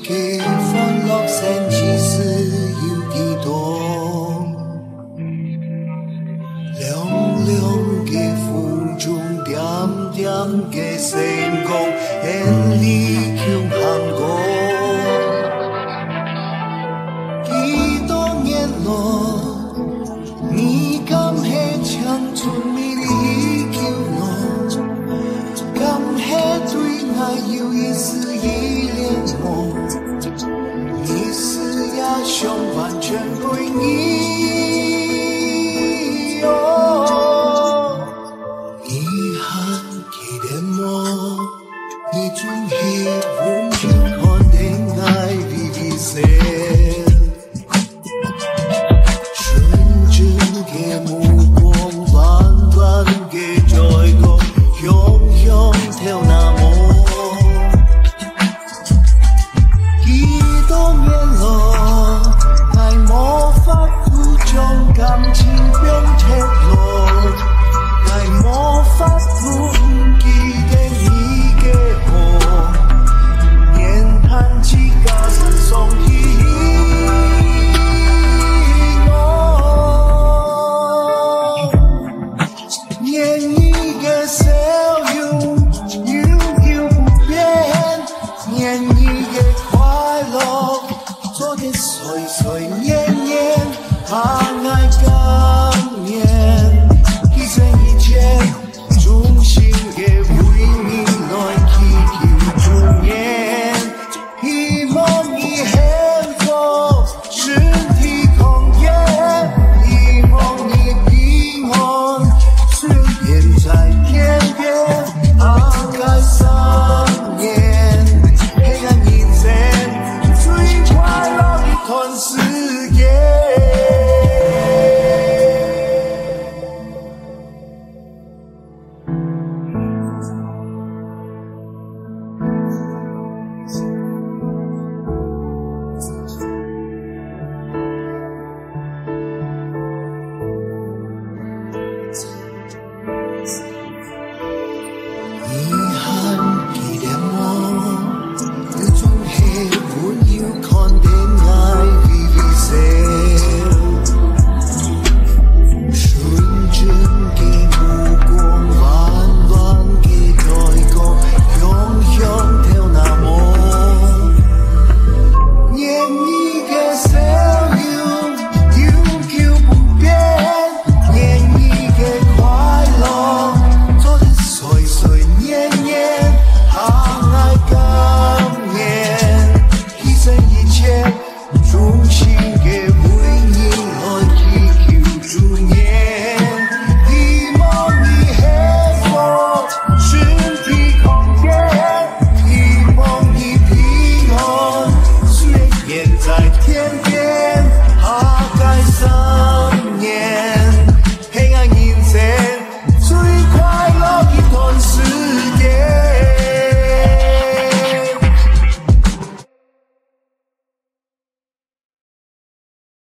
给的欢乐、善知识几多？凉凉的风中，点点的星光。trong hoàn trần tôi nghĩ Ah.